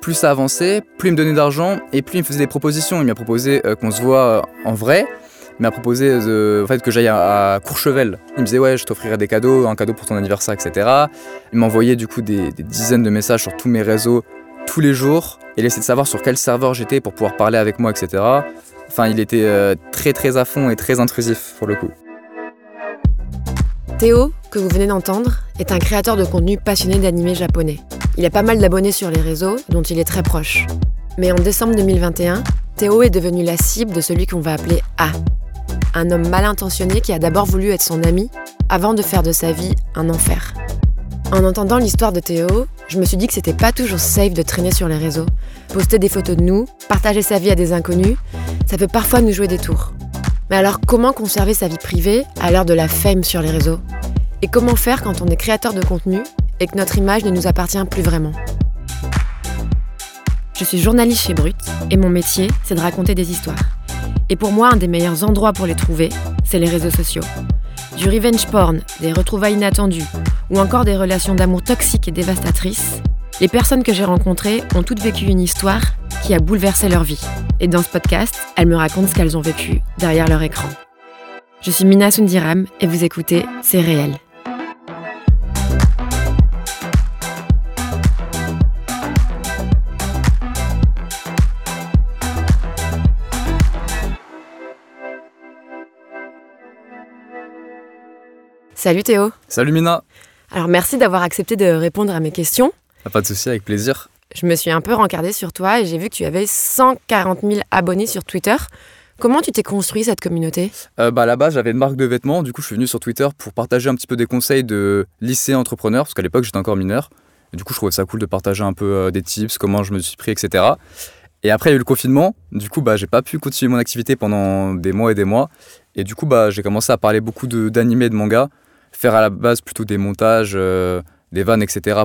plus ça avançait, plus il me donnait d'argent et plus il me faisait des propositions. Il m'a proposé euh, qu'on se voit en vrai. Il m'a proposé que j'aille à, Courchevel. Il me disait ouais, je t'offrirai des cadeaux, un cadeau pour ton anniversaire, etc. Il m'envoyait du coup des, dizaines de messages sur tous mes réseaux tous les jours. Il essayait de savoir sur quel serveur j'étais pour pouvoir parler avec moi, etc. Enfin, il était euh, très très à fond et très intrusif pour le coup. Théo, que vous venez d'entendre, est un créateur de contenu passionné d'animé japonais. Il a pas mal d'abonnés sur les réseaux, dont il est très proche. Mais en décembre 2021, Théo est devenu la cible de celui qu'on va appeler A. Un homme mal intentionné qui a d'abord voulu être son ami, avant de faire de sa vie un enfer. En entendant l'histoire de Théo, je me suis dit que c'était pas toujours safe de traîner sur les réseaux. Poster des photos de nous, partager sa vie à des inconnus, ça peut parfois nous jouer des tours. Mais alors comment conserver sa vie privée à l'heure de la fame sur les réseaux? Et comment faire quand on est créateur de contenu et que notre image ne nous appartient plus vraiment Je suis journaliste chez Brut et mon métier, c'est de raconter des histoires. Et pour moi, un des meilleurs endroits pour les trouver, c'est les réseaux sociaux. Du revenge porn, des retrouvailles inattendues, ou encore des relations d'amour toxiques et dévastatrices, les personnes que j'ai rencontrées ont toutes vécu une histoire qui a bouleversé leur vie. Et dans ce podcast, elles me racontent ce qu'elles ont vécu derrière leur écran. Je suis Mina Sundiram et vous écoutez C'est réel. Salut Théo. Salut Mina. Alors merci d'avoir accepté de répondre à mes questions. Ah, pas de souci, avec plaisir. Je me suis un peu rencardée sur toi et j'ai vu que tu avais 140 000 abonnés sur Twitter. Comment tu t'es construit cette communauté? Euh, bah, À la base, j'avais une marque de vêtements. Du coup, je suis venu sur Twitter pour partager un petit peu des conseils de lycée entrepreneur, parce qu'à l'époque, j'étais encore mineur. Et du coup, je trouvais ça cool de partager un peu euh, des tips, comment je me suis pris, etc. Et après, il y a eu le confinement. Du coup, bah, j'ai pas pu continuer mon activité pendant des mois et des mois. Et du coup, bah, j'ai commencé à parler beaucoup d'animés et de mangas, faire à la base plutôt des montages, euh, des vannes, etc.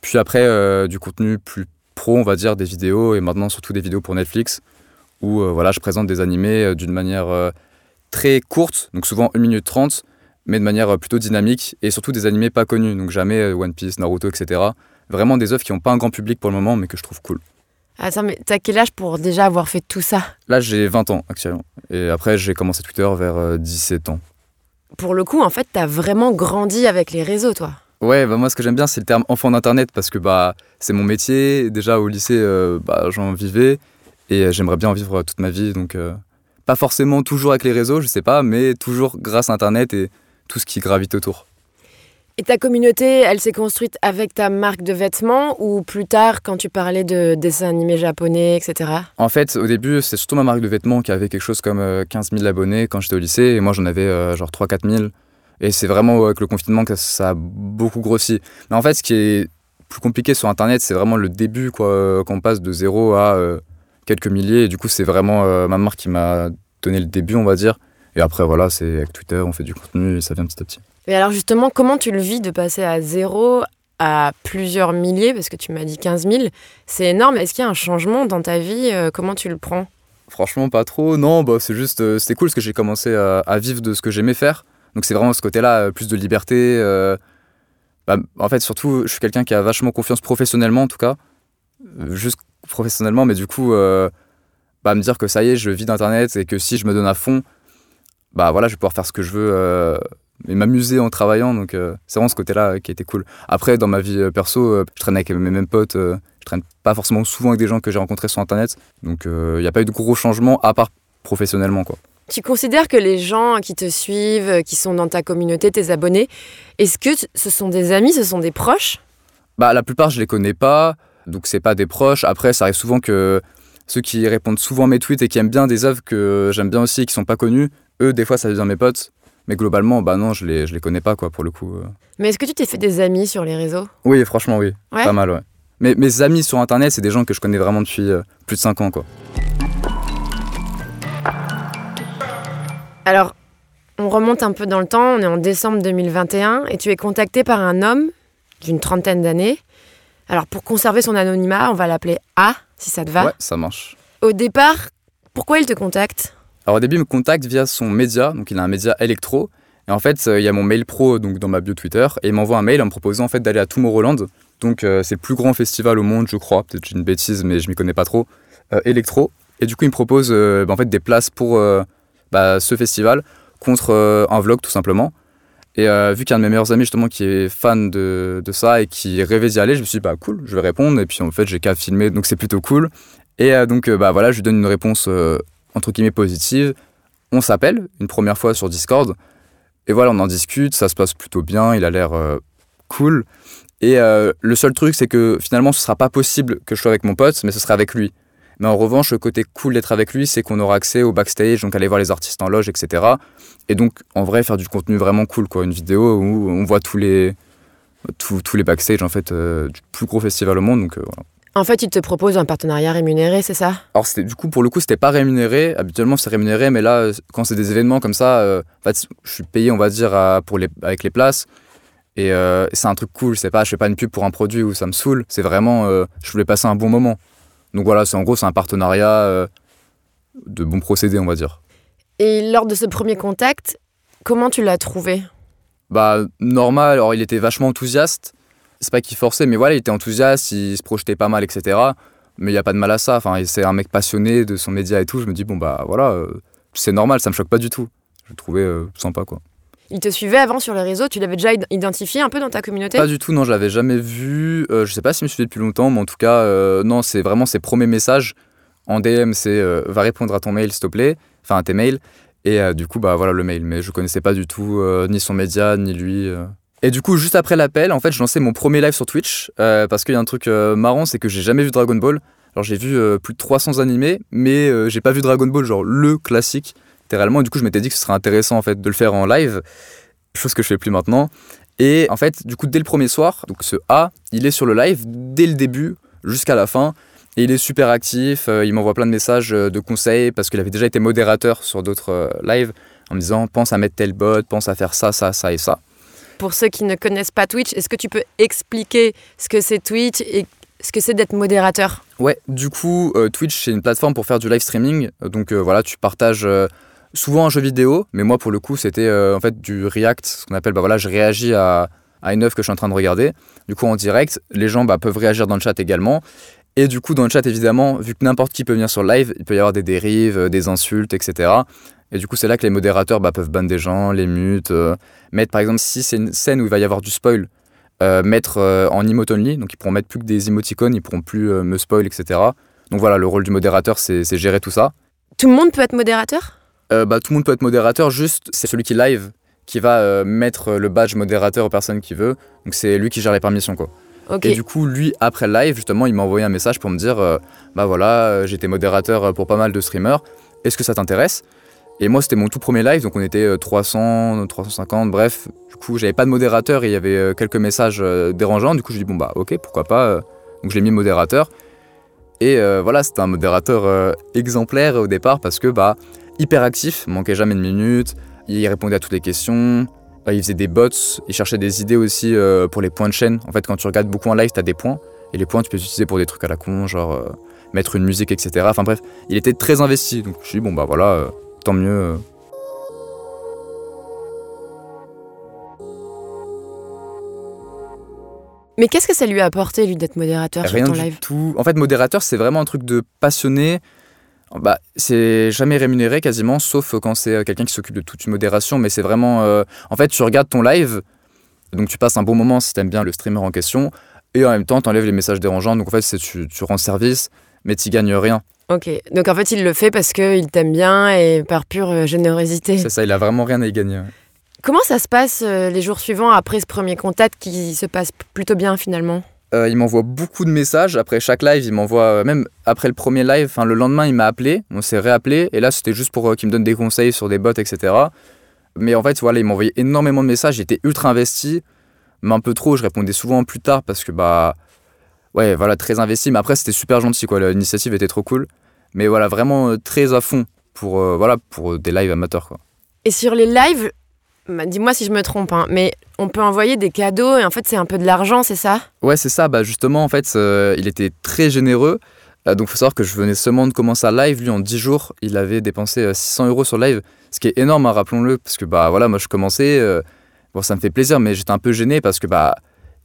Puis après, euh, du contenu plus pro, on va dire, des vidéos, et maintenant surtout des vidéos pour Netflix, où euh, voilà, je présente des animés d'une manière très courte, donc souvent 1 minute 30, mais de manière plutôt dynamique, et surtout des animés pas connus, donc jamais One Piece, Naruto, etc. Vraiment des œuvres qui n'ont pas un grand public pour le moment, mais que je trouve cool. Attends, mais t'as quel âge pour déjà avoir fait tout ça? Là, j'ai 20 ans actuellement. Et après, j'ai commencé Twitter vers 17 ans. Pour le coup, en fait, t'as vraiment grandi avec les réseaux, toi Ouais, bah moi ce que j'aime bien c'est le terme enfant d'internet parce que bah c'est mon métier. Déjà au lycée, euh, bah, j'en vivais et euh, j'aimerais bien en vivre toute ma vie. Donc euh, pas forcément toujours avec les réseaux, je sais pas, mais toujours grâce à internet et tout ce qui gravite autour. Et ta communauté, elle s'est construite avec ta marque de vêtements ou plus tard quand tu parlais de dessins animés japonais, etc. En fait, au début, c'est surtout ma marque de vêtements qui avait quelque chose comme 15 000 abonnés quand j'étais au lycée et moi j'en avais genre 3-4 000. Et c'est vraiment avec le confinement que ça a beaucoup grossi. Mais en fait, ce qui est plus compliqué sur Internet, c'est vraiment le début, quoi, qu'on passe de zéro à euh, quelques milliers. Et du coup, c'est vraiment euh, ma marque qui m'a donné le début, on va dire. Et après, voilà, c'est avec Twitter, on fait du contenu et ça vient petit à petit. Et alors, justement, comment tu le vis de passer à zéro à plusieurs milliers, parce que tu m'as dit 15 000, c'est énorme. Est-ce qu'il y a un changement dans ta vie euh, Comment tu le prends? Franchement, pas trop. Non, bah, c'est juste, c'était cool parce que j'ai commencé à, vivre de ce que j'aimais faire. Donc c'est vraiment ce côté-là, euh, plus de liberté. Euh, bah, en fait, surtout, je suis quelqu'un qui a vachement confiance professionnellement, en tout cas. Euh, juste professionnellement, mais du coup, bah, me dire que ça y est, je vis d'Internet et que si je me donne à fond, bah voilà, je vais pouvoir faire ce que je veux et m'amuser en travaillant. Donc c'est vraiment ce côté-là qui été cool. Après, dans ma vie perso, je traîne avec mes mêmes potes. je traîne pas forcément souvent avec des gens que j'ai rencontrés sur Internet. Donc il n'y a pas eu de gros changements à part professionnellement, quoi. Tu considères que les gens qui te suivent, qui sont dans ta communauté, tes abonnés, est-ce que ce sont des amis, ce sont des proches? Bah la plupart je les connais pas, donc c'est pas des proches. Après ça arrive souvent que ceux qui répondent souvent à mes tweets et qui aiment bien des œuvres que j'aime bien aussi et qui sont pas connus, eux des fois ça devient mes potes. Mais globalement, bah non, je les, je les connais pas quoi pour le coup. Mais est-ce que tu t'es fait des amis sur les réseaux? Oui, franchement oui, pas mal ouais. Mais mes amis sur internet, c'est des gens que je connais vraiment depuis euh, plus de 5 ans quoi. Alors, on remonte un peu dans le temps, on est en décembre 2021 et tu es contacté par un homme d'une trentaine d'années. Alors, pour conserver son anonymat, on va l'appeler A, si ça te va. Ouais, ça marche. Au départ, pourquoi il te contacte? Alors, au début, il me contacte via son média, donc il a un média électro. Et en fait, euh, il y a mon mail pro donc dans ma bio Twitter et il m'envoie un mail en me proposant en fait d'aller à Tomorrowland. Donc c'est le plus grand festival au monde, je crois. Peut-être une bêtise, mais je m'y connais pas trop. électro. Et du coup, il me propose bah, en fait des places pour bah, ce festival contre un vlog tout simplement. Et euh, vu qu'un de mes meilleurs amis, justement, qui est fan de, de ça et qui rêvait d'y aller, je me suis dit, bah cool, je vais répondre. Et puis en fait, j'ai qu'à filmer, donc c'est plutôt cool. Et euh, donc, euh, bah voilà, je lui donne une réponse entre guillemets positive. On s'appelle une première fois sur Discord. Et voilà, on en discute, ça se passe plutôt bien, il a l'air cool. Et le seul truc, c'est que finalement, ce sera pas possible que je sois avec mon pote, mais ce sera avec lui. Mais en revanche, le côté cool d'être avec lui, c'est qu'on aura accès au backstage, donc aller voir les artistes en loge, etc. Et donc, en vrai, faire du contenu vraiment cool, quoi. Une vidéo où on voit tous les, tous, tous les backstage, en fait, euh, du plus gros festival au monde. Donc, euh, voilà. En fait, il te propose un partenariat rémunéré, c'est ça? Alors, du coup, pour le coup, c'était pas rémunéré. Habituellement, c'est rémunéré, mais là, quand c'est des événements comme ça, euh, en fait, je suis payé, on va dire, pour les, avec les places. Et c'est un truc cool, c'est pas, je fais pas une pub pour un produit où ça me saoule. C'est vraiment, je voulais passer un bon moment. Donc voilà, c'est en gros, c'est un partenariat euh, de bons procédés, on va dire. Et lors de ce premier contact, comment tu l'as trouvé? Bah, normal. Alors, il était vachement enthousiaste. C'est pas qu'il forçait, mais voilà, il était enthousiaste, il se projetait pas mal, etc. Mais il n'y a pas de mal à ça. Enfin, c'est un mec passionné de son média et tout. Je me dis, bon, bah voilà, euh, c'est normal, ça me choque pas du tout. Je le trouvais euh, sympa, quoi. Il te suivait avant sur les réseaux, tu l'avais déjà identifié un peu dans ta communauté? Pas du tout, non, je l'avais jamais vu. Euh, je sais pas s'il me suivait depuis longtemps, mais en tout cas, euh, non, c'est vraiment ses premiers messages en DM, c'est va répondre à ton mail s'il te plaît, enfin à tes mails. Et du coup, bah voilà le mail, mais je connaissais pas du tout ni son média, ni lui. Et du coup, juste après l'appel, en fait, je lançais mon premier live sur Twitch, parce qu'il y a un truc marrant, c'est que j'ai jamais vu Dragon Ball. Alors j'ai vu plus de 300 animés, mais j'ai pas vu Dragon Ball, genre le classique littéralement. Du coup, je m'étais dit que ce serait intéressant en fait de le faire en live, chose que je fais plus maintenant. Et en fait, du coup, dès le premier soir, donc ce A, il est sur le live dès le début jusqu'à la fin. Et il est super actif, euh, il m'envoie plein de messages euh, de conseils parce qu'il avait déjà été modérateur sur d'autres euh, lives en me disant pense à mettre tel bot, pense à faire ça, ça, ça et ça. Pour ceux qui ne connaissent pas Twitch, est-ce que tu peux expliquer ce que c'est Twitch et ce que c'est d'être modérateur? Ouais, du coup, Twitch, c'est une plateforme pour faire du live streaming. Donc voilà, tu partages souvent un jeu vidéo, mais moi pour le coup c'était euh, en fait du React, ce qu'on appelle, bah voilà, je réagis à, une œuvre que je suis en train de regarder. Du coup en direct, les gens bah, peuvent réagir dans le chat également. Et du coup dans le chat évidemment, vu que n'importe qui peut venir sur le live, il peut y avoir des dérives, euh, des insultes, etc. Et du coup c'est là que les modérateurs bah, peuvent ban des gens, les mutes, euh, mettre par exemple si c'est une scène où il va y avoir du spoil, mettre en emote only, donc ils pourront mettre plus que des émoticônes, ils pourront plus me spoil, etc. Donc voilà, le rôle du modérateur c'est gérer tout ça. Tout le monde peut être modérateur? Euh, bah, tout le monde peut être modérateur, juste c'est celui qui live qui va euh, mettre le badge modérateur aux personnes qui veut. Donc c'est lui qui gère les permissions quoi. Et du coup, lui, après le live, justement, il m'a envoyé un message pour me dire euh, Bah voilà, j'étais modérateur pour pas mal de streamers, est-ce que ça t'intéresse? Et moi, c'était mon tout premier live, donc on était 300, 350, bref. Du coup, j'avais pas de modérateur et il y avait quelques messages dérangeants. Du coup, je dis Bon bah ok, pourquoi pas. Donc je l'ai mis modérateur. Et voilà, c'était un modérateur exemplaire au départ parce que bah hyper actif, manquait jamais de minutes, il répondait à toutes les questions, euh, il faisait des bots, il cherchait des idées aussi euh, pour les points de chaîne. En fait, quand tu regardes beaucoup en live, tu as des points, et les points, tu peux les utiliser pour des trucs à la con, genre euh, mettre une musique, etc. Enfin bref, il était très investi, donc je me suis dit, bon bah voilà, tant mieux. Mais qu'est-ce que ça lui a apporté, lui, d'être modérateur sur ton live? tout. En fait, modérateur, c'est vraiment un truc de passionné bah, c'est jamais rémunéré quasiment, sauf quand c'est euh, quelqu'un qui s'occupe de toute une modération, mais c'est vraiment... Euh, en fait, tu regardes ton live, donc tu passes un bon moment si t'aimes bien le streamer en question, et en même temps, tu enlèves les messages dérangeants, donc en fait, tu, tu rends service, mais tu gagnes rien. Ok, donc en fait, il le fait parce qu'il t'aime bien et par pure euh, générosité. C'est ça, il a vraiment rien à y gagner. Comment ça se passe les jours suivants après ce premier contact qui se passe plutôt bien finalement? Euh, il m'envoie beaucoup de messages. Après chaque live, il m'envoie, euh, même après le premier live, enfin le lendemain, il m'a appelé. On s'est réappelé. Et là, c'était juste pour euh, qu'il me donne des conseils sur des bots, etc. Mais en fait, voilà, il m'envoyait énormément de messages. J'étais ultra investi, mais un peu trop. Je répondais souvent plus tard parce que, bah, ouais, voilà, très investi. Mais après, c'était super gentil, quoi. L'initiative était trop cool. Mais voilà, vraiment très à fond pour, voilà, pour des lives amateurs, quoi. Et sur les lives, bah, dis-moi si je me trompe, hein, mais on peut envoyer des cadeaux et en fait c'est un peu de l'argent, c'est ça? Ouais, c'est ça. Bah justement, en fait, euh, il était très généreux. Euh, donc, il faut savoir que je venais seulement de commencer à live. Lui, en 10 jours, il avait dépensé 600 euh, euros sur live, ce qui est énorme, hein, rappelons-le, parce que bah voilà, moi je commençais. bon, ça me fait plaisir, mais j'étais un peu gêné parce que bah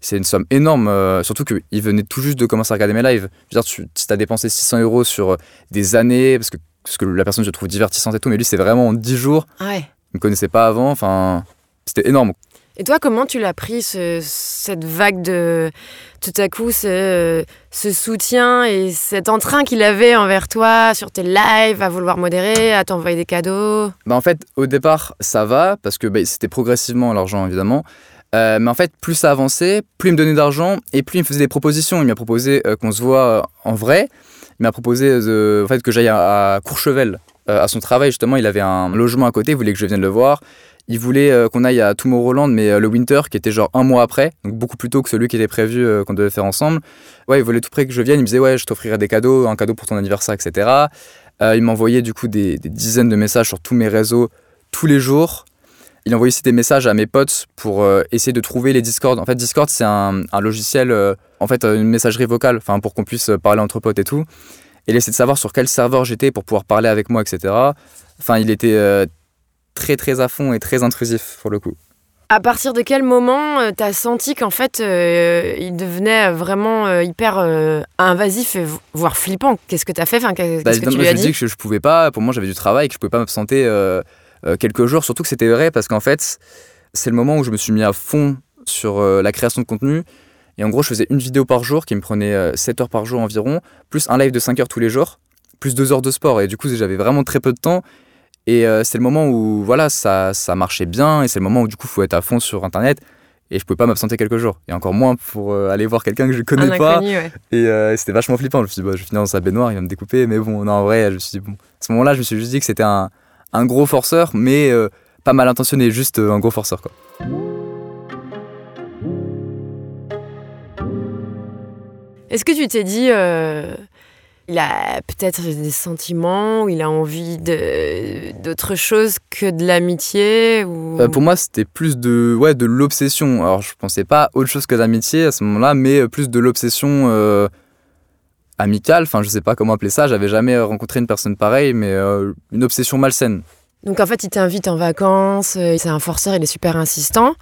c'est une somme énorme, euh, surtout qu'il venait tout juste de commencer à regarder mes lives. Je veux dire, tu, as dépensé 600 euros sur des années, parce que, parce que la personne, je trouve divertissante et tout, mais lui, c'est vraiment en 10 jours. Ouais. Il me connaissait pas avant, enfin, c'était énorme. Et toi, comment tu l'as pris, cette vague de. Tout à coup, ce, ce soutien et cet entrain qu'il avait envers toi sur tes lives, à vouloir modérer, à t'envoyer des cadeaux? Bah En fait, au départ, ça va, parce que bah, c'était progressivement l'argent, évidemment. Euh, mais en fait, plus ça avançait, plus il me donnait d'argent et plus il me faisait des propositions. Il m'a proposé euh, qu'on se voit euh, en vrai. Il m'a proposé en fait, que j'aille à, Courchevel, à son travail. Justement, il avait un logement à côté, il voulait que je vienne le voir. Il voulait qu'on aille à Tomorrowland, mais le Winter, qui était genre un mois après, donc beaucoup plus tôt que celui qui était prévu qu'on devait faire ensemble. Ouais, il voulait tout près que je vienne. Il me disait, ouais, je t'offrirai des cadeaux, un cadeau pour ton anniversaire, etc. il m'envoyait du coup des, des dizaines de messages sur tous mes réseaux tous les jours. Il envoyait aussi des messages à mes potes pour euh, essayer de trouver les Discord. En fait, Discord, c'est un, logiciel, euh, en fait, une messagerie vocale, enfin, pour qu'on puisse parler entre potes et tout. Et il essayait de savoir sur quel serveur j'étais pour pouvoir parler avec moi, etc. Enfin, il était euh, très, très à fond et très intrusif, pour le coup. À partir de quel moment tu as senti qu'en fait, il devenait vraiment hyper invasif, voire flippant? Qu'est-ce que tu as fait? Enfin, Qu'est-ce bah, que tu lui as dit, dit? que je, je, pouvais pas. Pour moi, j'avais du travail, que je pouvais pas me sentir euh, quelques jours. Surtout que c'était vrai parce qu'en fait, c'est le moment où je me suis mis à fond sur euh, la création de contenu. Et en gros, je faisais une vidéo par jour qui me prenait 7 euh, heures par jour environ, plus un live de 5 heures tous les jours, plus 2 heures de sport. Et du coup, j'avais vraiment très peu de temps. Et c'est le moment où voilà, ça, ça marchait bien. Et c'est le moment où du coup, il faut être à fond sur Internet. Et je pouvais pas m'absenter quelques jours. Et encore moins pour aller voir quelqu'un que je connais pas. Et c'était vachement flippant. Je me suis dit, bah, je vais finir dans sa baignoire, il va me découper. Mais bon, non, en vrai, je me suis dit, bon. À ce moment-là, je me suis juste dit que c'était un, un gros forceur, mais euh, pas mal intentionné, juste euh, un gros forceur. Quoi. Est-ce que tu t'es dit, euh, il a peut-être des sentiments, ou il a envie d'autre chose que de l'amitié ou... Pour moi, c'était plus de, ouais, de l'obsession. Alors, je pensais pas autre chose que l'amitié à ce moment-là, mais plus de l'obsession amicale, enfin je sais pas comment appeler ça, j'avais jamais rencontré une personne pareille, mais euh, une obsession malsaine. Donc en fait, il t'invite en vacances, euh, c'est un forceur, il est super insistant.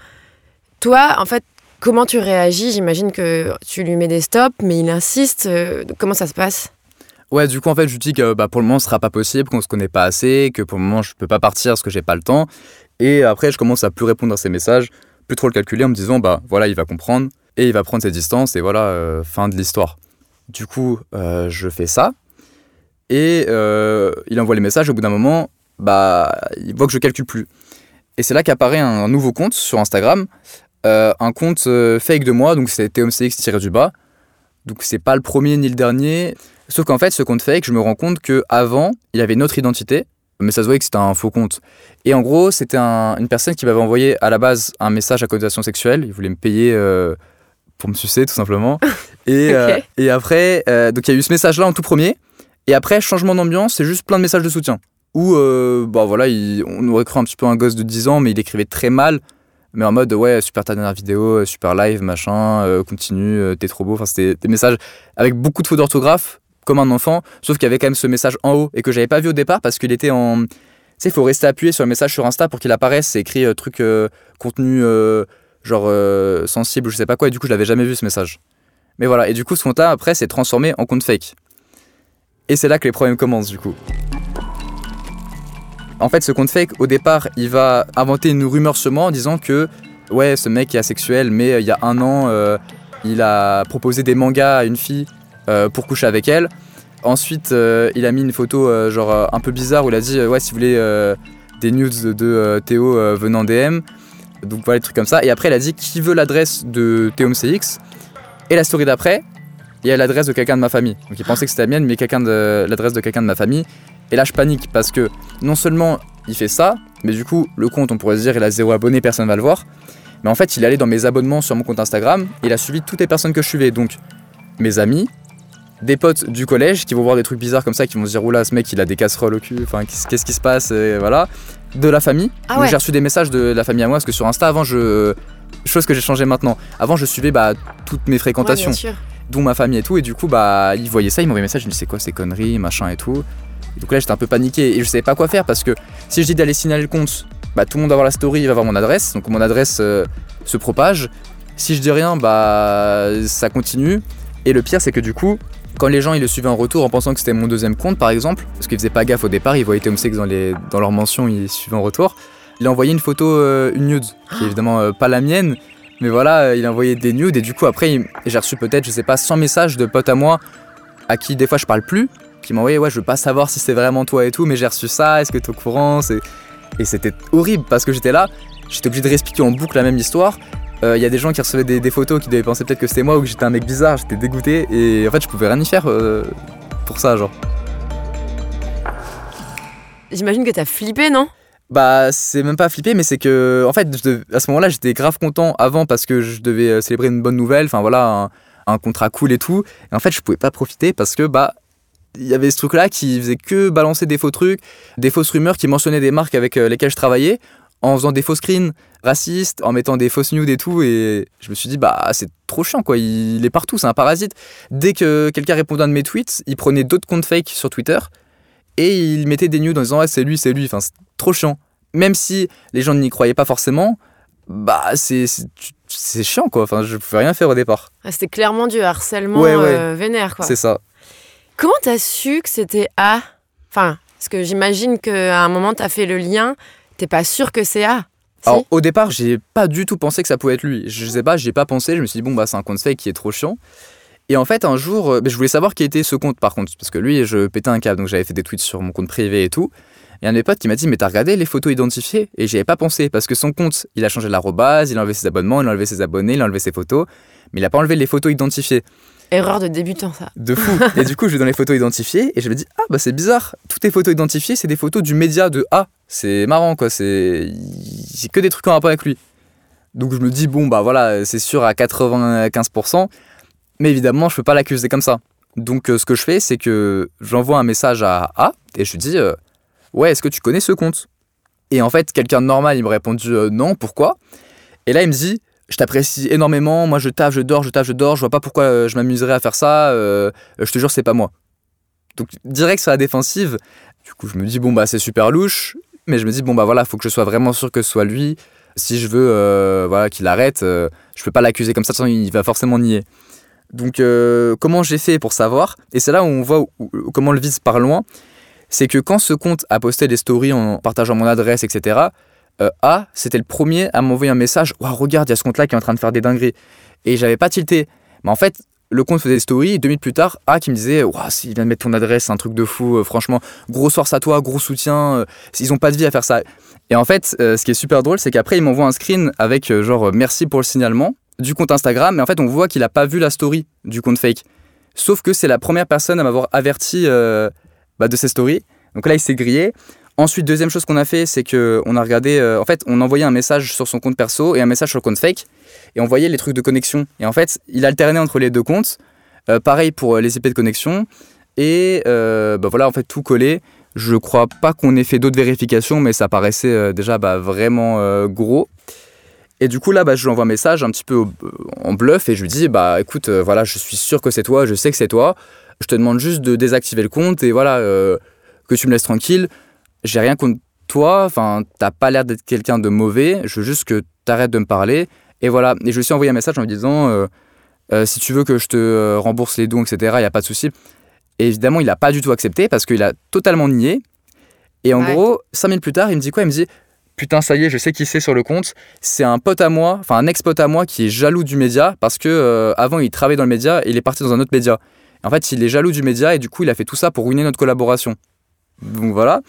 Toi, en fait, comment tu réagis? J'imagine que tu lui mets des stops, mais il insiste. Euh, comment ça se passe? Ouais, du coup, en fait, je lui dis que bah, pour le moment, ce sera pas possible, qu'on se connaît pas assez, que pour le moment, je peux pas partir parce que j'ai pas le temps. Et après, je commence à plus répondre à ses messages, plus trop le calculer en me disant, bah voilà, il va comprendre et il va prendre ses distances et voilà, fin de l'histoire. Du coup, euh, je fais ça. Et euh, il envoie les messages. Au bout d'un moment, bah, il voit que je calcule plus. Et c'est là qu'apparaît un, nouveau compte sur Instagram. Euh, un compte fake de moi. Donc c'est TMCX tiré du bas. Donc c'est pas le premier ni le dernier. Sauf qu'en fait, ce compte fake, je me rends compte qu'avant, il avait une autre identité. Mais ça se voyait que c'était un faux compte. Et en gros, c'était une personne qui m'avait envoyé à la base un message à connotation sexuelle. Il voulait me payer pour me sucer tout simplement. Et, euh, et après, euh, donc il y a eu ce message-là en tout premier. Et après, changement d'ambiance, c'est juste plein de messages de soutien. Où, euh, bah voilà, on aurait cru un petit peu un gosse de 10 ans, mais il écrivait très mal. Mais en mode, ouais, super ta dernière vidéo, super live, machin, continue, t'es trop beau. Enfin, c'était des messages avec beaucoup de fautes d'orthographe, comme un enfant. Sauf qu'il y avait quand même ce message en haut et que j'avais pas vu au départ parce qu'il était en. Tu sais, il faut rester appuyé sur le message sur Insta pour qu'il apparaisse. C'est écrit truc, contenu genre sensible, je sais pas quoi, et du coup je l'avais jamais vu ce message. Mais voilà, et du coup ce compte-là après s'est transformé en compte fake. Et c'est là que les problèmes commencent du coup. En fait, ce compte fake, au départ, il va inventer une rumeur moi en disant que, ouais, ce mec est asexuel, mais euh, il y a un an, euh, il a proposé des mangas à une fille pour coucher avec elle. Ensuite, il a mis une photo genre un peu bizarre où il a dit, ouais, si vous voulez des nudes de Théo venant DM, donc voilà, des trucs comme ça. Et après, elle a dit qui veut l'adresse de CX Et la story d'après, il y a l'adresse de quelqu'un de ma famille. Donc il pensait que c'était la mienne, mais quelqu'un de l'adresse de quelqu'un de ma famille. Et là, je panique parce que non seulement il fait ça, mais du coup, le compte, on pourrait se dire, il a zéro abonné, personne ne va le voir. Mais en fait, il est allé dans mes abonnements sur mon compte Instagram, il a suivi toutes les personnes que je suivais. Donc, mes amis, des potes du collège qui vont voir des trucs bizarres comme ça, qui vont se dire oula ce mec il a des casseroles au cul, enfin qu'est-ce qui se passe, et voilà. De la famille. Ah j'ai reçu des messages de la famille à moi parce que sur Insta avant je chose que j'ai changé maintenant. Avant je suivais bah toutes mes fréquentations, dont ma famille et tout, et du coup bah ils voyaient ça, ils m'envoyaient des messages, je me disais c'est quoi ces conneries, machin et tout. Et donc là j'étais un peu paniqué et je savais pas quoi faire parce que si je dis d'aller signaler le compte, bah tout le monde va voir la story, il va voir mon adresse, donc mon adresse euh, se propage Si je dis rien, bah ça continue. Et le pire, c'est que du coup, quand les gens ils le suivaient en retour en pensant que c'était mon deuxième compte par exemple, parce qu'ils faisaient pas gaffe au départ, ils voyaient Tom dans, les, dans leurs mentions, ils suivaient en retour, il a envoyé une photo, euh, une nude, qui est évidemment euh, pas la mienne, mais voilà, euh, il a envoyé des nudes et du coup après j'ai reçu peut-être, je sais pas, 100 messages de potes à moi à qui des fois je parle plus, qui envoyé ouais je veux pas savoir si c'est vraiment toi et tout, mais j'ai reçu ça, est-ce que t'es au courant Et c'était horrible parce que j'étais là, j'étais obligé de réexpliquer en boucle la même histoire. Il y a des gens qui recevaient des, photos qui devaient penser peut-être que c'était moi ou que j'étais un mec bizarre, j'étais dégoûté et en fait je pouvais rien y faire pour ça genre. J'imagine que t'as flippé, non? Bah, c'est même pas flippé, mais c'est que, en fait, à ce moment-là, j'étais grave content avant parce que je devais euh, célébrer une bonne nouvelle, enfin voilà, un, contrat cool et tout. Et en fait, je pouvais pas profiter parce que, bah, il y avait ce truc-là qui faisait que balancer des faux trucs, des fausses rumeurs qui mentionnaient des marques avec euh, lesquelles je travaillais, en faisant des faux screens racistes, en mettant des fausses news et tout. Et je me suis dit, bah, c'est trop chiant, quoi. Il est partout, c'est un parasite. Dès que quelqu'un répondait à un de mes tweets, il prenait d'autres comptes fake sur Twitter et il mettait des news en disant, ouais, c'est lui, c'est lui. Enfin, trop chiant même si les gens n'y croyaient pas forcément, bah c'est c'est- chiant quoi. Enfin, je pouvais rien faire au départ. Ah, C'était clairement du harcèlement Ouais, ouais. euh, vénère, quoi. C'est ça. Comment t'as su que c'était A? Enfin, parce que j'imagine qu'à un moment, t'as fait le lien, t'es pas sûr que c'est A? Si Alors au départ, j'ai pas du tout pensé que ça pouvait être lui. Je sais pas, j'y ai pas pensé. Je me suis dit bon bah c'est un compte fake qui est trop chiant. Et en fait un jour, euh, je voulais savoir qui était ce compte par contre, parce que lui je pétais un câble, donc j'avais fait des tweets sur mon compte privé et tout. Et un de mes potes qui m'a dit mais t'as regardé les photos identifiées? Et j'y avais pas pensé parce que son compte, il a changé l'arrobase, il a enlevé ses abonnements, il a enlevé ses abonnés, il a enlevé ses photos, mais il a pas enlevé les photos identifiées. Erreur de débutant, ça. De fou. et du coup, je vais dans les photos identifiées et je me dis ah bah c'est bizarre. Toutes les photos identifiées, c'est des photos du média de A. C'est marrant quoi. C'est c'est que des trucs en rapport avec lui. Donc je me dis bon bah voilà, c'est sûr à 95%. Mais évidemment, je peux pas l'accuser comme ça. Donc euh, ce que je fais, c'est que j'envoie un message à A et je lui dis euh, ouais est-ce que tu connais ce compte? Et en fait, quelqu'un de normal, il me répondu euh, non. Pourquoi? Et là, il me dit je t'apprécie énormément, moi je taffe, je dors, je taffe, je dors, je vois pas pourquoi euh, je m'amuserais à faire ça, euh, je te jure c'est pas moi. Donc direct sur la défensive, du coup je me dis bon bah c'est super louche, mais je me dis bon bah voilà, faut que je sois vraiment sûr que ce soit lui. Si je veux voilà qu'il arrête, je peux pas l'accuser comme ça, de toute façon, il va forcément nier. Donc comment j'ai fait pour savoir? Et c'est là où on voit où- où- comment le vise par loin, c'est que quand ce compte a posté des stories en partageant mon adresse, etc. euh, A, c'était le premier à m'envoyer un message. Waouh, regarde, il y a ce compte-là qui est en train de faire des dingueries. Et j'avais pas tilté. Mais en fait, le compte faisait des stories. Deux minutes plus tard, A qui me disait Waouh, s'il vient de mettre ton adresse, c'est un truc de fou. euh, franchement, gros force à toi, gros soutien. euh, ils ont pas de vie à faire ça. Et en fait, euh, ce qui est super drôle, c'est qu'après, il m'envoie un screen avec genre merci pour le signalement du compte Instagram. Mais en fait, on voit qu'il a pas vu la story du compte fake. Sauf que c'est la première personne à m'avoir averti bah, de ces stories. Donc là, il s'est grillé. Ensuite, deuxième chose qu'on a fait, c'est que on a regardé. euh, en fait, on envoyait un message sur son compte perso et un message sur le compte fake, et on voyait les trucs de connexion. Et en fait, il alternait entre les deux comptes. Euh, pareil pour euh, les IP de connexion. Et bah voilà, en fait, tout collé. Je crois pas qu'on ait fait d'autres vérifications, mais ça paraissait déjà bah, vraiment gros. Et du coup, là, bah, je lui envoie un message un petit peu en bluff et je lui dis Bah écoute, voilà, je suis sûr que c'est toi, je sais que c'est toi. Je te demande juste de désactiver le compte et voilà, euh, que tu me laisses tranquille. J'ai rien contre toi, enfin, t'as pas l'air d'être quelqu'un de mauvais, je veux juste que t'arrêtes de me parler. Et voilà, et je lui ai envoyé un message en lui disant euh, Euh, Si tu veux que je te rembourse les dons, etc., il n'y a pas de souci. Et évidemment, il n'a pas du tout accepté parce qu'il a totalement nié. Et en Ouais. gros, cinq minutes plus tard, il me dit quoi? Il me dit Putain, ça y est, je sais qui c'est sur le compte. C'est un pote à moi, enfin un ex-pote à moi qui est jaloux du média parce que euh, avant il travaillait dans le média et il est parti dans un autre média. En fait, il est jaloux du média et du coup, il a fait tout ça pour ruiner notre collaboration. Donc voilà.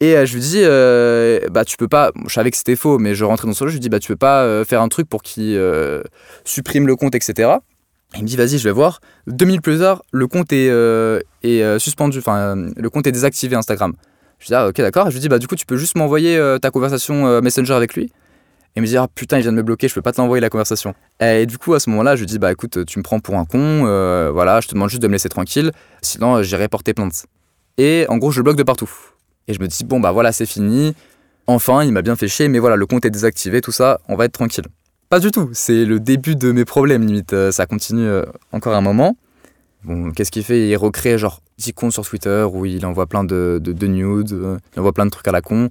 Et euh, je lui dis, euh, bah tu peux pas. Je savais que c'était faux, mais je rentrais dans son jeu. Je lui dis, bah tu peux pas euh, faire un truc pour qu'il supprime le compte, etc. Et il me dit, vas-y, je vais voir. Deux minutes plus tard, le compte est, suspendu. Enfin, le compte est désactivé Instagram. Je dis, ah ok, d'accord. Je lui dis, bah du coup, tu peux juste m'envoyer ta conversation Messenger avec lui. Et me dit, ah putain, il vient de me bloquer, je peux pas t'envoyer la conversation. Et du coup, à ce moment-là, je lui dis, bah écoute, tu me prends pour un con, euh, voilà, je te demande juste de me laisser tranquille, sinon euh, j'irai porter plainte. Et en gros, je bloque de partout. Et je me dis, bon, bah voilà, c'est fini. Enfin, il m'a bien fait chier, mais voilà, le compte est désactivé, tout ça, on va être tranquille. Pas du tout, c'est le début de mes problèmes, limite. euh, Ça continue encore un moment. Bon, qu'est-ce qu'il fait? Il recrée genre 10 comptes sur Twitter où il envoie plein de, de, de nudes, il envoie plein de trucs à la con.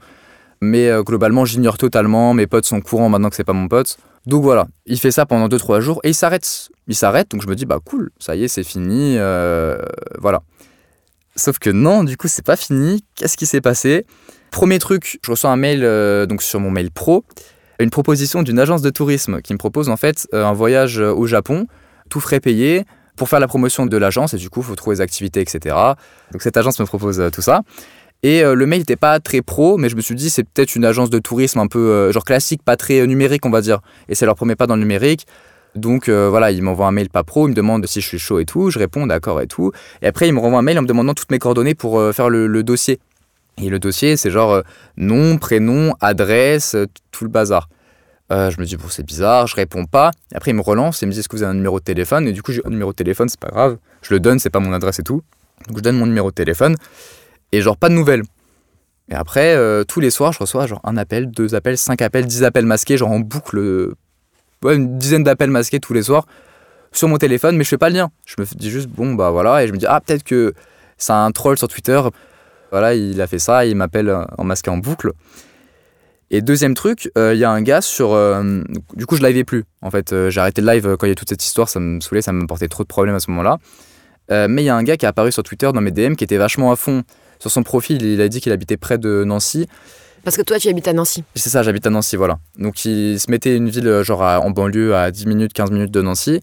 Mais euh, globalement, j'ignore totalement. Mes potes sont courants maintenant que c'est pas mon pote. Donc voilà, il fait ça pendant 2-3 jours et il s'arrête. Il s'arrête, donc je me dis, bah cool, ça y est, c'est fini. euh, voilà. Sauf que non, du coup, c'est pas fini. Qu'est-ce qui s'est passé? Premier truc, je reçois un mail euh, donc sur mon mail pro, une proposition d'une agence de tourisme qui me propose en fait un voyage au Japon, tout frais payé, pour faire la promotion de l'agence et du coup, il faut trouver des activités, etc. Donc cette agence me propose tout ça. Et euh, le mail n'était pas très pro, mais je me suis dit c'est peut-être une agence de tourisme un peu euh, genre classique, pas très euh, numérique, on va dire. Et c'est leur premier pas dans le numérique. Donc voilà, ils m'envoient un mail pas pro, ils me demandent si je suis chaud et tout, je réponds d'accord et tout. Et après, ils me renvoient un mail en me demandant toutes mes coordonnées pour faire le, dossier. Et le dossier, c'est genre nom, prénom, adresse, tout le bazar. Je me dis, bon, c'est bizarre, je réponds pas. Après, ils me relancent et me disent, est-ce que vous avez un numéro de téléphone? Et du coup, j'ai un numéro de téléphone, c'est pas grave. Je le donne, c'est pas mon adresse et tout. Donc, je donne mon numéro de téléphone. Et genre, pas de nouvelles. Et après, euh, tous les soirs, je reçois genre un appel, deux appels, cinq appels, dix appels masqués, genre en boucle. euh, ouais, une dizaine d'appels masqués tous les soirs sur mon téléphone, mais je fais pas le lien. Je me dis juste, bon, bah voilà. Et je me dis, ah, peut-être que c'est un troll sur Twitter. Voilà, il a fait ça, il m'appelle euh, en masqué en boucle. Et deuxième truc, il y a un gars sur. du coup, je livais plus. En fait, j'ai arrêté le live quand il y a toute cette histoire, ça me saoulait, ça me portait trop de problèmes à ce moment-là. Mais il y a un gars qui est apparu sur Twitter dans mes DM qui était vachement à fond sur son profil. Il a dit qu'il habitait près de Nancy. Parce que toi, tu habites à Nancy. C'est ça, j'habite à Nancy, voilà. Donc il se mettait une ville euh, genre à- en banlieue à 10 minutes, 15 minutes de Nancy.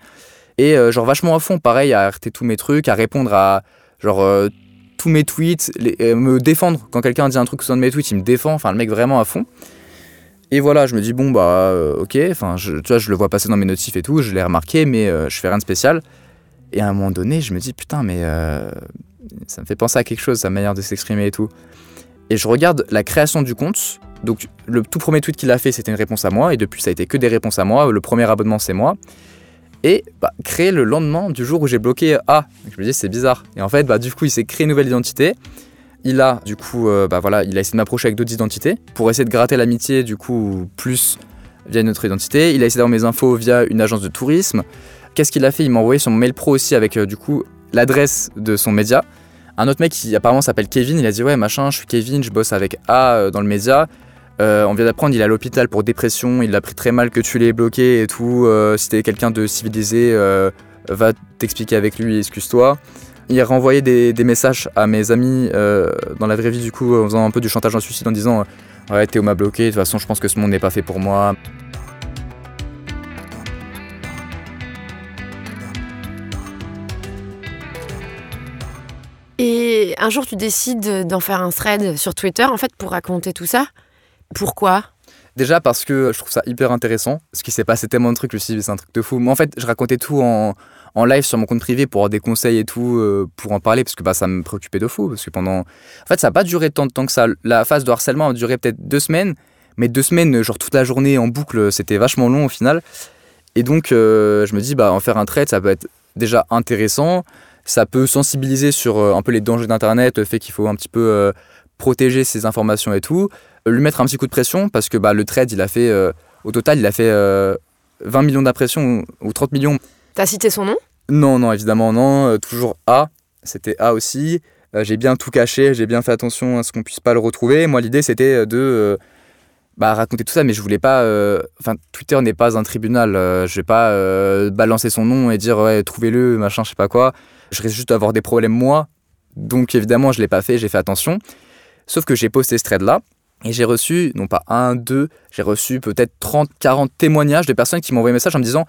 Et euh, genre vachement à fond, pareil, à arrêter tous mes trucs, à répondre à genre euh, tous mes tweets, les- euh, me défendre. Quand quelqu'un dit un truc sur un de mes tweets, il me défend. Enfin, le mec vraiment à fond. Et voilà, je me dis, bon, bah, ok. Enfin, je, tu vois, je le vois passer dans mes notifs et tout, je l'ai remarqué, mais je fais rien de spécial. Et à un moment donné, je me dis, putain, mais ça me fait penser à quelque chose, sa manière de s'exprimer et tout. Et je regarde la création du compte. Donc, le tout premier tweet qu'il a fait, c'était une réponse à moi. Et depuis, ça a été que des réponses à moi. Le premier abonnement, c'est moi. Et bah, créé le lendemain du jour où j'ai bloqué A. Donc, je me dis, c'est bizarre. Et en fait, bah, du coup, il s'est créé une nouvelle identité. Il a, du coup, euh, bah, voilà, il a essayé de m'approcher avec d'autres identités pour essayer de gratter l'amitié, du coup, plus via une autre identité. Il a essayé d'avoir mes infos via une agence de tourisme. Qu'est-ce qu'il a fait? Il m'a envoyé son mail pro aussi avec, euh, du coup, l'adresse de son média. Un autre mec qui apparemment s'appelle Kevin, il a dit ouais machin, je suis Kevin, je bosse avec A euh, dans le média. Euh, on vient d'apprendre, il est à l'hôpital pour dépression, il l'a pris très mal que tu l'aies bloqué et tout. Euh, si t'es quelqu'un de civilisé, va t'expliquer avec lui, excuse-toi. Il a renvoyé des, des messages à mes amis dans la vraie vie du coup en faisant un peu du chantage en suicide en disant ouais Théo m'a bloqué, de toute façon je pense que ce monde n'est pas fait pour moi. Et un jour, tu décides d'en faire un thread sur Twitter, en fait, pour raconter tout ça. Pourquoi? Déjà parce que je trouve ça hyper intéressant. Ce qui s'est passé tellement de trucs, dit, c'est un truc de fou. Mais en fait, je racontais tout en, en live sur mon compte privé pour avoir des conseils et tout, euh, pour en parler, parce que bah, ça me préoccupait de fou. Parce que pendant. En fait, ça n'a pas duré tant de temps que ça. La phase de harcèlement a duré peut-être deux semaines, mais deux semaines, genre toute la journée en boucle, c'était vachement long au final. Et donc, euh, je me dis, bah, en faire un trade, ça peut être déjà intéressant. Ça peut sensibiliser sur euh, un peu les dangers d'Internet, le fait qu'il faut un petit peu euh, protéger ses informations et tout. Euh, lui mettre un petit coup de pression, parce que bah, le trade, il a fait, au total, il a fait euh, 20 millions d'impressions ou 30 millions. T'as cité son nom? Non, non, évidemment, non. toujours A. C'était A aussi. J'ai bien tout caché, j'ai bien fait attention à ce qu'on puisse pas le retrouver. Moi, l'idée, c'était de bah, raconter tout ça, mais je voulais pas. euh, Enfin, Twitter n'est pas un tribunal. euh, je vais pas euh, balancer son nom et dire ouais, trouvez-le, machin, je sais pas quoi. Je risque juste d'avoir des problèmes moi. Donc, évidemment, je l'ai pas fait, j'ai fait attention. Sauf que j'ai posté ce thread-là. Et j'ai reçu, non pas un, deux, j'ai reçu peut-être 30, 40 témoignages de personnes qui envoyé un message en me disant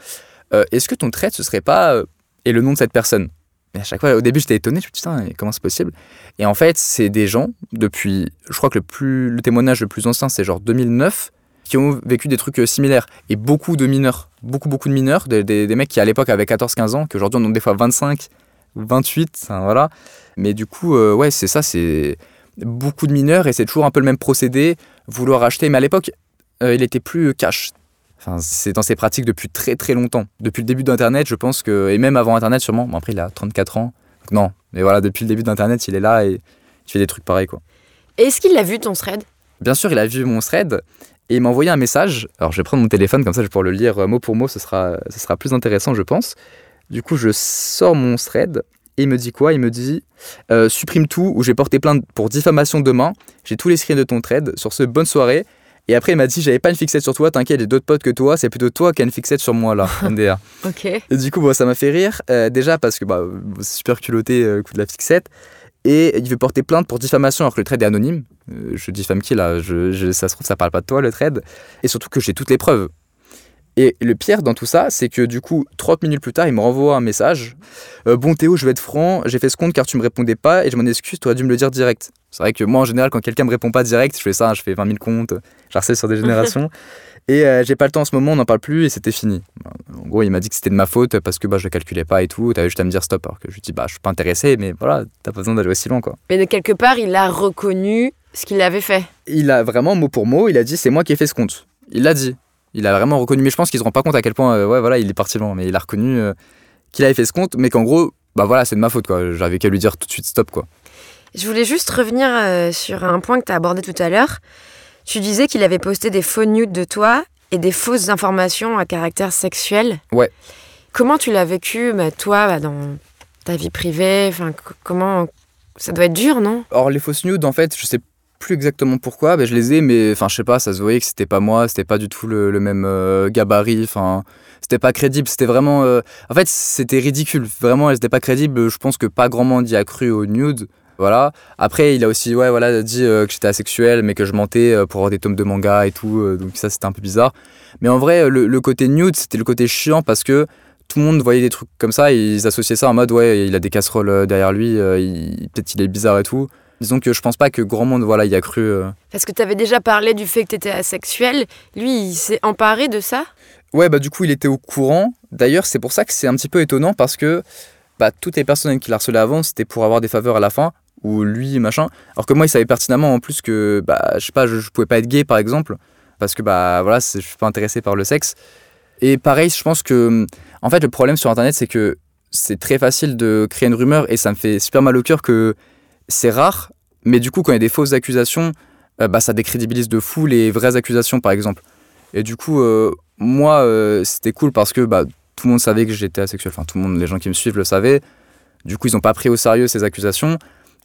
euh, Est-ce que ton thread, ce serait pas. euh, et le nom de cette personne? Et à chaque fois, au début, j'étais étonné, je me dit Putain, comment c'est possible? Et en fait, c'est des gens, depuis. Je crois que le, plus, le témoignage le plus ancien, c'est genre 2009, qui ont vécu des trucs euh, similaires. Et beaucoup de mineurs, beaucoup, beaucoup de mineurs, des mecs qui à l'époque avaient 14-15 ans, qui aujourd'hui en ont des fois 25, 28, enfin, voilà. Mais du coup, euh, ouais, c'est ça, c'est beaucoup de mineurs et c'est toujours un peu le même procédé, vouloir acheter. Mais à l'époque, euh, il était plus cash. Enfin, c'est dans ses pratiques depuis très très longtemps. Depuis le début d'Internet, je pense que, et même avant Internet sûrement, bon, après il a 34 ans, donc non, mais voilà, depuis le début d'Internet, il est là et il fait des trucs pareils quoi. Est-ce qu'il l'a vu ton thread? Bien sûr, il a vu mon thread et il m'a envoyé un message. Alors, je vais prendre mon téléphone, comme ça, je vais pouvoir le lire euh, mot pour mot. Ce sera, ce sera plus intéressant, je pense. Du coup, je sors mon thread et il me dit quoi? Il me dit euh, supprime tout ou je vais porter plainte pour diffamation demain. J'ai tous les screens de ton thread. Sur ce, bonne soirée. Et après, il m'a dit J'avais pas une fixette sur toi, t'inquiète, j'ai d'autres potes que toi, c'est plutôt toi qui as une fixette sur moi là, NDA. Ok. Et du coup, bon, ça m'a fait rire. euh, déjà parce que bah, c'est super culotté euh, coup de la fixette. Et il veut porter plainte pour diffamation alors que le trade est anonyme. Je diffame qui là? Je, je- Ça se trouve, ça parle pas de toi le trade. Et surtout que j'ai toutes les preuves. Et le pire dans tout ça, c'est que du coup, 30 minutes plus tard, il me renvoie un message. Euh, bon Théo, je vais être franc, j'ai fait ce compte car tu me répondais pas et je m'en excuse, tu aurais dû me le dire direct. C'est vrai que moi en général, quand quelqu'un me répond pas direct, je fais ça, je fais 20 000 comptes, j'harcèle sur des générations. et euh, j'ai pas le temps en ce moment, on n'en parle plus et c'était fini. En gros, il m'a dit que c'était de ma faute parce que bah, je le calculais pas et tout, t'avais juste à me dire stop. Alors que je lui dis, bah je suis pas intéressé, mais voilà, t'as pas besoin d'aller aussi loin quoi. Mais de quelque part, il a reconnu ce qu'il avait fait. il a vraiment mot pour mot, il a dit c'est moi qui ai fait ce compte. Il l'a dit. Il a vraiment reconnu, mais je pense qu'il se rend pas compte à quel point, euh, ouais, voilà, il est parti loin, mais il a reconnu euh, qu'il avait fait ce compte, mais qu'en gros, bah voilà, c'est de ma faute, quoi. J'avais qu'à lui dire tout de suite stop, quoi. Je voulais juste revenir euh, sur un point que tu as abordé tout à l'heure. Tu disais qu'il avait posté des faux nudes de toi et des fausses informations à caractère sexuel. Ouais. Comment tu l'as vécu, bah, toi, bah, dans ta vie privée? Enfin, comment ça doit être dur, non? Or, les fausses nudes, en fait, je sais plus exactement pourquoi, bah, je les ai, mais enfin, je sais pas, ça se voyait que c'était pas moi, c'était pas du tout le, même euh, gabarit, enfin, c'était pas crédible, c'était vraiment. euh, En fait, c'était ridicule, vraiment, c'était pas crédible. Je pense que pas grand monde y a cru aux nudes. Voilà. Après, il a aussi ouais, voilà, dit euh, que j'étais asexuel, mais que je mentais pour avoir des tomes de manga et tout. donc ça, c'était un peu bizarre. Mais en vrai, le, côté nude, c'était le côté chiant parce que tout le monde voyait des trucs comme ça et ils associaient ça en mode ouais, il a des casseroles derrière lui, peut-être il est bizarre et tout. Disons que je pense pas que grand monde voilà, y a cru. euh. Parce que tu avais déjà parlé du fait que tu étais asexuel. Lui, il s'est emparé de ça? Ouais, bah du coup, il était au courant. D'ailleurs, c'est pour ça que c'est un petit peu étonnant parce que bah, toutes les personnes qui harcelé avant, c'était pour avoir des faveurs à la fin, ou lui, machin. Alors que moi, il savait pertinemment en plus que, bah, je sais pas, je, je pouvais pas être gay par exemple, parce que, bah voilà, je suis pas intéressé par le sexe. Et pareil, je pense que, en fait, le problème sur internet, c'est que c'est très facile de créer une rumeur et ça me fait super mal au cœur que c'est rare, mais du coup, quand il y a des fausses accusations, euh, bah, ça décrédibilise de fou les vraies accusations par exemple. Et du coup, euh, moi, euh, c'était cool parce que bah, tout le monde savait que j'étais asexuel. Enfin, tout le monde, les gens qui me suivent le savaient. Du coup, ils n'ont pas pris au sérieux ces accusations.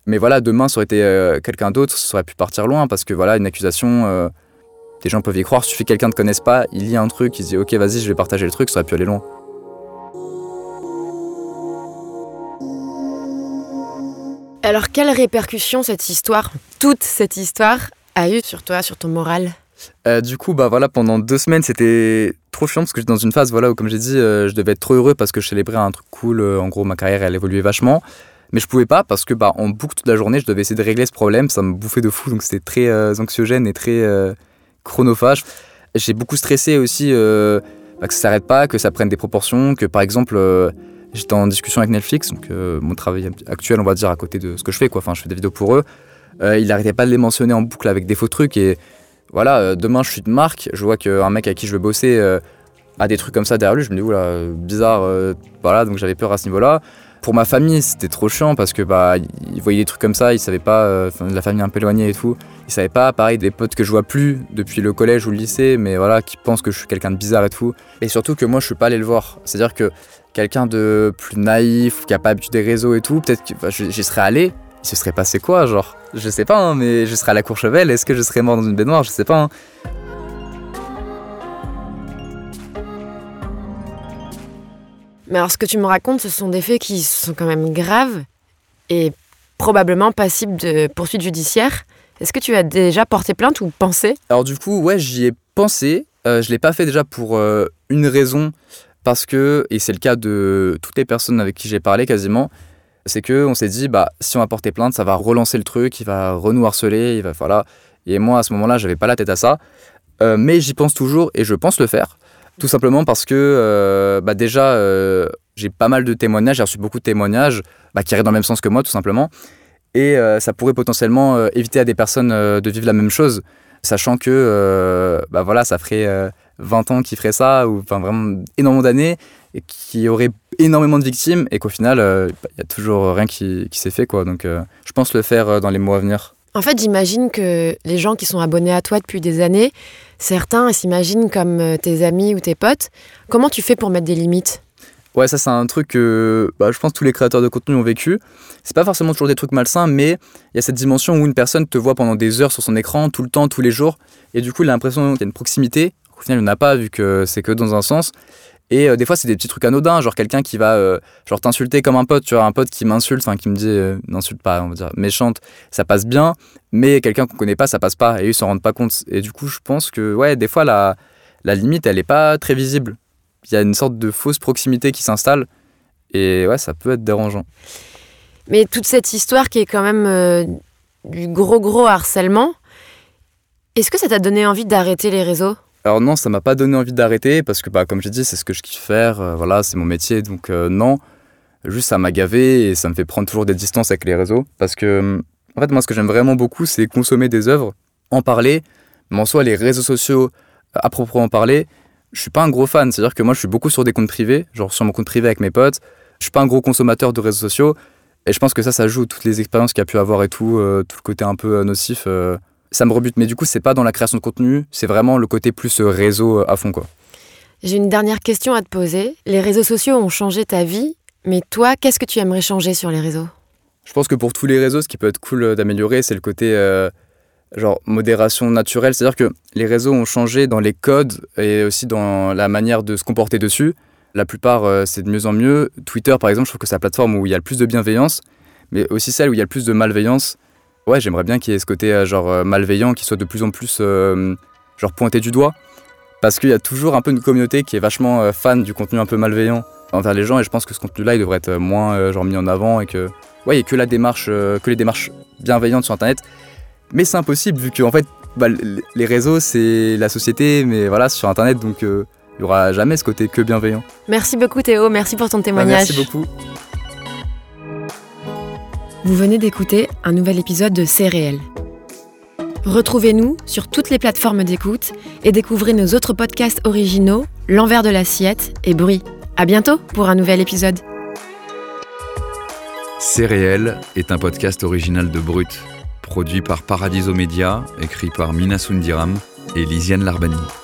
Mais voilà, demain, ça aurait été quelqu'un d'autre, ça aurait pu partir loin parce que voilà, une accusation, des gens peuvent y croire. Suffit que quelqu'un ne connaisse pas, il lit un truc, il se dit ok, vas-y, je vais partager le truc, ça aurait pu aller loin. Alors, quelles répercussions cette histoire, toute cette histoire, a eu sur toi, sur ton moral? Euh, du coup, bah voilà, pendant deux semaines, c'était trop chiant parce que j'étais dans une phase voilà, où, comme j'ai dit, euh, je devais être trop heureux parce que je célébrais un truc cool. euh, en gros, ma carrière, elle évoluait vachement. Mais je pouvais pas parce que, bah, en boucle toute la journée, je devais essayer de régler ce problème. Ça me bouffait de fou, donc c'était très anxiogène et très chronophage. J'ai beaucoup stressé aussi bah, que ça s'arrête pas, que ça prenne des proportions, que par exemple, j'étais en discussion avec Netflix, donc euh, mon travail actuel, on va dire, à côté de ce que je fais, quoi. Enfin, je fais des vidéos pour eux. Euh, il arrêtait pas de les mentionner en boucle avec des faux trucs et voilà, euh, demain je suis de marque, je vois qu'un mec à qui je veux bosser a des trucs comme ça derrière lui, je me dis oula, bizarre, euh, voilà, donc j'avais peur à ce niveau-là. Pour ma famille, c'était trop chiant parce que bah ils voyaient des trucs comme ça, ils savaient pas, euh, la famille un peu éloignée et tout, ils savaient pas, pareil, des potes que je vois plus depuis le collège ou le lycée, mais voilà, qui pensent que je suis quelqu'un de bizarre et tout. Et surtout que moi je suis pas allé le voir, c'est-à-dire que quelqu'un de plus naïf, qui a pas l'habitude des réseaux et tout, peut-être que j'y j'y serais allé, il se serait passé quoi, genre? Je sais pas, hein, mais je serais à la Courchevel, est-ce que je serais mort dans une baignoire? Je sais pas. hein. Mais alors, ce que tu me racontes, ce sont des faits qui sont quand même graves et probablement passibles de poursuites judiciaires. Est-ce que tu as déjà porté plainte ou pensé? Alors du coup, ouais, j'y ai pensé. Euh, je l'ai pas fait déjà pour euh, une raison, parce que, et c'est le cas de toutes les personnes avec qui j'ai parlé quasiment, c'est que on s'est dit, bah, si on va porter plainte, ça va relancer le truc, il va renouer harceler, il va, voilà. Et moi, à ce moment-là, j'avais pas la tête à ça. Euh, mais j'y pense toujours et je pense le faire. Tout simplement parce que, euh, bah, déjà, euh, j'ai pas mal de témoignages, j'ai reçu beaucoup de témoignages bah, qui arrivent dans le même sens que moi, tout simplement. Et euh, ça pourrait potentiellement éviter à des personnes de vivre la même chose, sachant que bah voilà, ça ferait euh, 20 ans qu'ils feraient ça, ou enfin vraiment énormément d'années, et qui aurait énormément de victimes, et qu'au final, il y a toujours rien qui, qui s'est fait. quoi. Donc je pense le faire dans les mois à venir. En fait, j'imagine que les gens qui sont abonnés à toi depuis des années, certains s'imaginent comme euh, tes amis ou tes potes. Comment tu fais pour mettre des limites? Ouais, ça c'est un truc que bah, je pense tous les créateurs de contenu ont vécu. C'est pas forcément toujours des trucs malsains, mais il y a cette dimension où une personne te voit pendant des heures sur son écran, tout le temps, tous les jours, et du coup il a l'impression qu'il y a une proximité. Au final, il n'y en a pas vu que c'est que dans un sens. Et euh, des fois, c'est des petits trucs anodins, genre quelqu'un qui va euh, genre t'insulter comme un pote, tu vois, un pote qui m'insulte, qui me dit, euh, n'insulte pas, on va dire, méchante, ça passe bien, mais quelqu'un qu'on connaît pas, ça passe pas, et ils s'en rendent pas compte. Et du coup, je pense que, ouais, des fois, la, la limite, elle est pas très visible. Il y a une sorte de fausse proximité qui s'installe, et ouais, ça peut être dérangeant. Mais toute cette histoire qui est quand même du gros gros harcèlement, est-ce que ça t'a donné envie d'arrêter les réseaux? Alors non, ça m'a pas donné envie d'arrêter parce que, bah, comme j'ai dit, c'est ce que je kiffe faire. euh, voilà, c'est mon métier. Donc euh, non, juste ça m'a gavé et ça me fait prendre toujours des distances avec les réseaux. Parce que, hum, en fait, moi, ce que j'aime vraiment beaucoup, c'est consommer des œuvres, en parler. Mais en soi, les réseaux sociaux, à proprement parler, je suis pas un gros fan. C'est-à-dire que moi, je suis beaucoup sur des comptes privés, genre sur mon compte privé avec mes potes. Je suis pas un gros consommateur de réseaux sociaux. Et je pense que ça, ça joue toutes les expériences qu'il y a pu avoir et tout, euh, tout le côté un peu nocif. Ça me rebute. Mais du coup, c'est pas dans la création de contenu, c'est vraiment le côté plus euh, réseau euh, à fond, quoi. J'ai une dernière question à te poser. Les réseaux sociaux ont changé ta vie, mais toi, qu'est-ce que tu aimerais changer sur les réseaux? Je pense que pour tous les réseaux, ce qui peut être cool euh, d'améliorer, c'est le côté euh, genre modération naturelle. C'est-à-dire que les réseaux ont changé dans les codes et aussi dans la manière de se comporter dessus. La plupart, euh, c'est de mieux en mieux. Twitter, par exemple, je trouve que c'est la plateforme où il y a le plus de bienveillance, mais aussi celle où il y a le plus de malveillance. Ouais, j'aimerais bien qu'il y ait ce côté euh, genre euh, malveillant qui soit de plus en plus euh, genre pointé du doigt. Parce qu'il y a toujours un peu une communauté qui est vachement euh, fan du contenu un peu malveillant envers les gens et je pense que ce contenu-là, il devrait être moins euh, genre mis en avant et que ouais, il y a que la démarche, euh, que les démarches bienveillantes sur Internet. Mais c'est impossible vu que en fait, bah, les réseaux c'est la société, mais voilà sur Internet donc euh, il y aura jamais ce côté que bienveillant. Merci beaucoup Théo, merci pour ton Bah, témoignage. merci beaucoup. Vous venez d'écouter un nouvel épisode de C'est. Retrouvez-nous sur toutes les plateformes d'écoute et découvrez nos autres podcasts originaux, L'envers de l'assiette et Bruit. À bientôt pour un nouvel épisode. C'est est un podcast original de Brut, produit par Paradiso Media, écrit par Mina Sundiram et Lisiane Larbani.